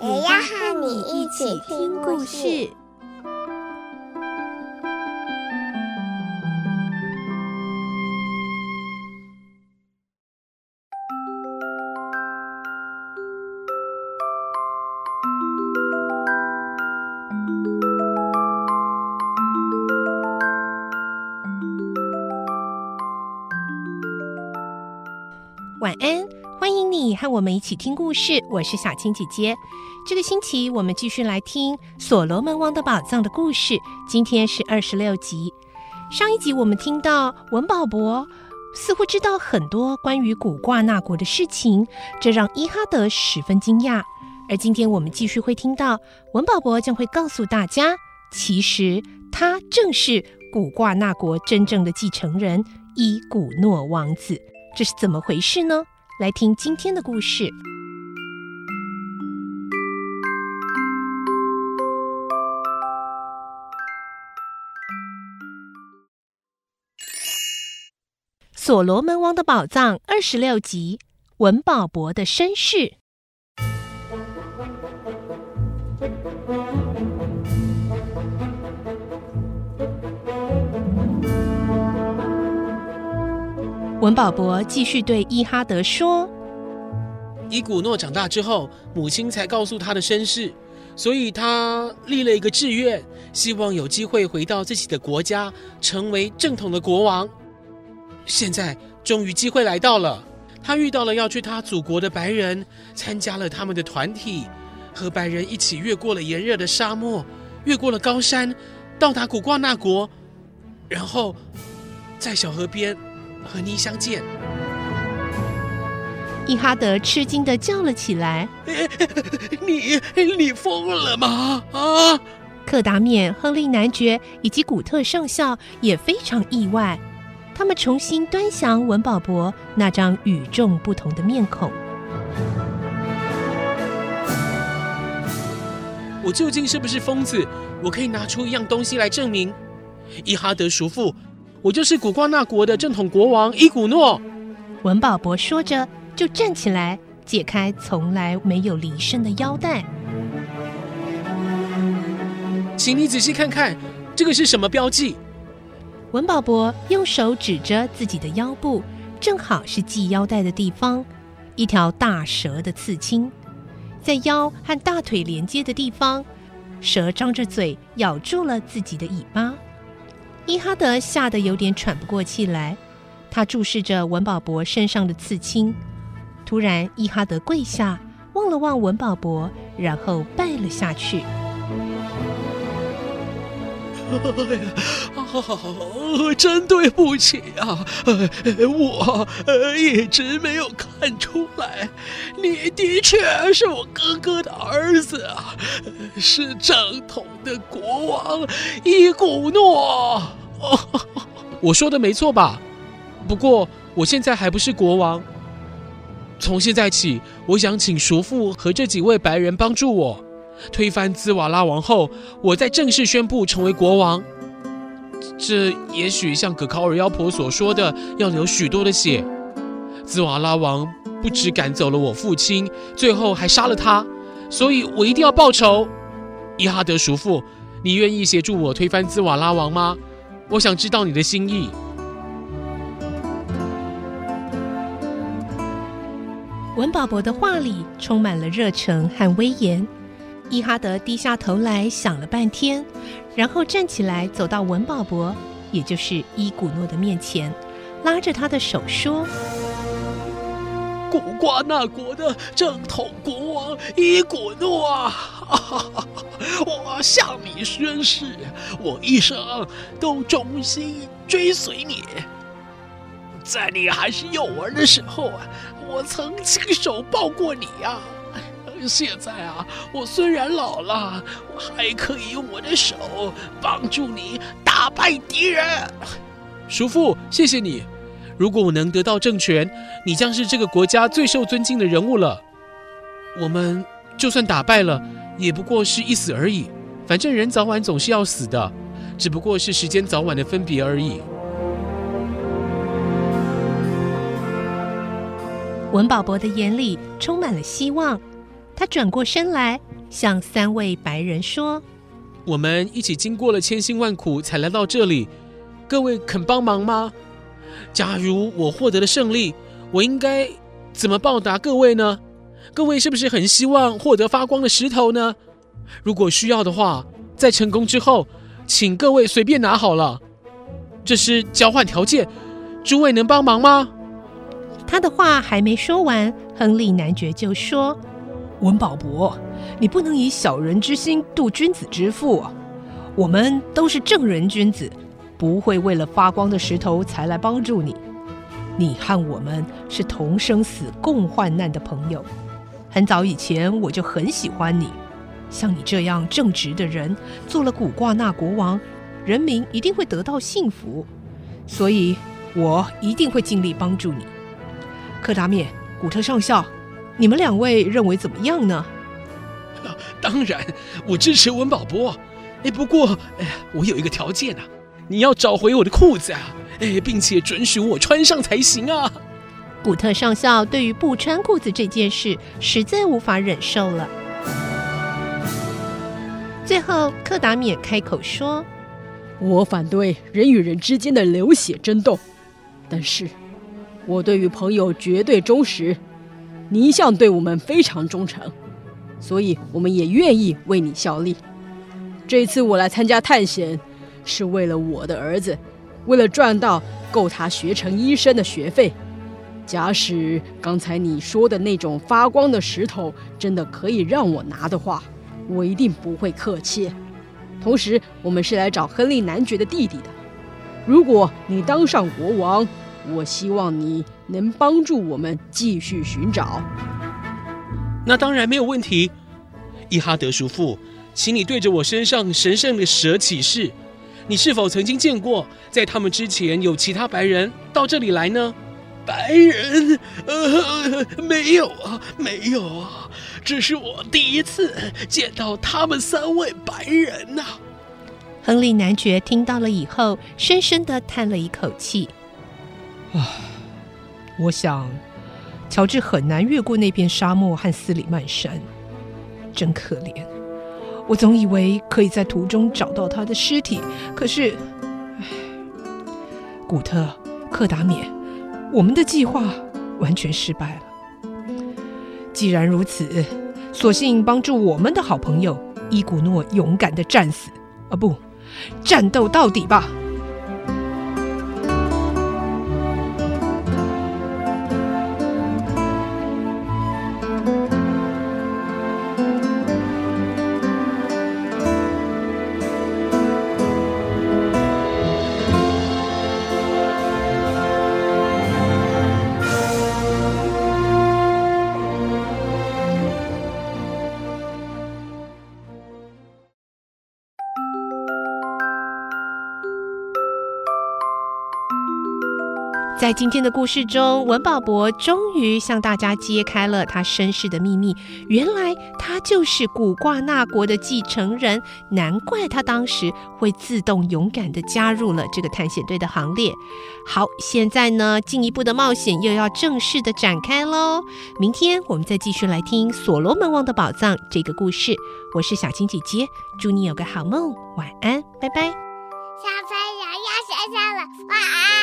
也要和你一起听故事。晚安，欢迎你和我们一起听故事。我是小青姐姐。这个星期我们继续来听《所罗门王的宝藏》的故事。今天是二十六集。上一集我们听到文保博似乎知道很多关于古挂纳国的事情，这让伊哈德十分惊讶。而今天我们继续会听到文保博将会告诉大家，其实他正是古挂纳国真正的继承人伊古诺王子。这是怎么回事呢？来听今天的故事。《所罗门王的宝藏》二十六集：文保博的身世。文保博继续对伊哈德说：“伊古诺长大之后，母亲才告诉他的身世，所以他立了一个志愿，希望有机会回到自己的国家，成为正统的国王。现在终于机会来到了，他遇到了要去他祖国的白人，参加了他们的团体，和白人一起越过了炎热的沙漠，越过了高山，到达古挂纳国，然后在小河边。”和你相见，伊哈德吃惊的叫了起来：“ 你你疯了吗？”啊！克达冕、亨利男爵以及古特上校也非常意外，他们重新端详文保博那张与众不同的面孔。我究竟是不是疯子？我可以拿出一样东西来证明。伊哈德叔父。我就是古瓜纳国的正统国王伊古诺。文保博说着，就站起来，解开从来没有离身的腰带。请你仔细看看，这个是什么标记？文保博用手指着自己的腰部，正好是系腰带的地方，一条大蛇的刺青，在腰和大腿连接的地方，蛇张着嘴咬住了自己的尾巴。伊哈德吓得有点喘不过气来，他注视着文保博身上的刺青。突然，伊哈德跪下，望了望文保博，然后拜了下去。啊，真对不起啊！我一直没有看出来，你的确是我哥哥的儿子啊，是正统的国王伊古诺。我说的没错吧？不过我现在还不是国王。从现在起，我想请叔父和这几位白人帮助我。推翻兹瓦拉王后，我再正式宣布成为国王。这也许像葛考尔妖婆所说的，要流许多的血。兹瓦拉王不只赶走了我父亲，最后还杀了他，所以我一定要报仇。伊哈德叔父，你愿意协助我推翻兹瓦拉王吗？我想知道你的心意。文保博的话里充满了热诚和威严。伊哈德低下头来想了半天，然后站起来走到文保博，也就是伊古诺的面前，拉着他的手说：“古瓜纳国的正统国王伊古诺啊，我向你宣誓，我一生都忠心追随你。在你还是幼儿的时候啊，我曾亲手抱过你呀。”现在啊，我虽然老了，我还可以用我的手帮助你打败敌人。叔父，谢谢你。如果我能得到政权，你将是这个国家最受尊敬的人物了。我们就算打败了，也不过是一死而已。反正人早晚总是要死的，只不过是时间早晚的分别而已。文保博的眼里充满了希望，他转过身来，向三位白人说：“我们一起经过了千辛万苦才来到这里，各位肯帮忙吗？假如我获得了胜利，我应该怎么报答各位呢？各位是不是很希望获得发光的石头呢？如果需要的话，在成功之后，请各位随便拿好了。这是交换条件，诸位能帮忙吗？”他的话还没说完，亨利男爵就说：“文保博，你不能以小人之心度君子之腹！我们都是正人君子，不会为了发光的石头才来帮助你。你和我们是同生死共患难的朋友。很早以前我就很喜欢你，像你这样正直的人，做了古挂那国王，人民一定会得到幸福。所以，我一定会尽力帮助你。”柯达面、古特上校，你们两位认为怎么样呢？当然，我支持文保博。哎，不过，哎，我有一个条件啊，你要找回我的裤子啊，哎，并且准许我穿上才行啊。古特上校对于不穿裤子这件事实在无法忍受了。最后，柯达冕开口说：“我反对人与人之间的流血争斗，但是……”我对于朋友绝对忠实，你一向对我们非常忠诚，所以我们也愿意为你效力。这一次我来参加探险，是为了我的儿子，为了赚到够他学成医生的学费。假使刚才你说的那种发光的石头真的可以让我拿的话，我一定不会客气。同时，我们是来找亨利男爵的弟弟的。如果你当上国王，我希望你能帮助我们继续寻找。那当然没有问题，伊哈德叔父，请你对着我身上神圣的蛇起誓，你是否曾经见过，在他们之前有其他白人到这里来呢？白人？呃，没有啊，没有啊，这是我第一次见到他们三位白人呐、啊。亨利男爵听到了以后，深深的叹了一口气。啊，我想，乔治很难越过那片沙漠和斯里曼山，真可怜。我总以为可以在途中找到他的尸体，可是，古特、克达冕，我们的计划完全失败了。既然如此，索性帮助我们的好朋友伊古诺勇敢的战死，啊不，战斗到底吧。在今天的故事中，文保博终于向大家揭开了他身世的秘密。原来他就是古挂那国的继承人，难怪他当时会自动勇敢的加入了这个探险队的行列。好，现在呢，进一步的冒险又要正式的展开喽。明天我们再继续来听《所罗门王的宝藏》这个故事。我是小青姐姐，祝你有个好梦，晚安，拜拜。小朋友要睡觉了，晚安。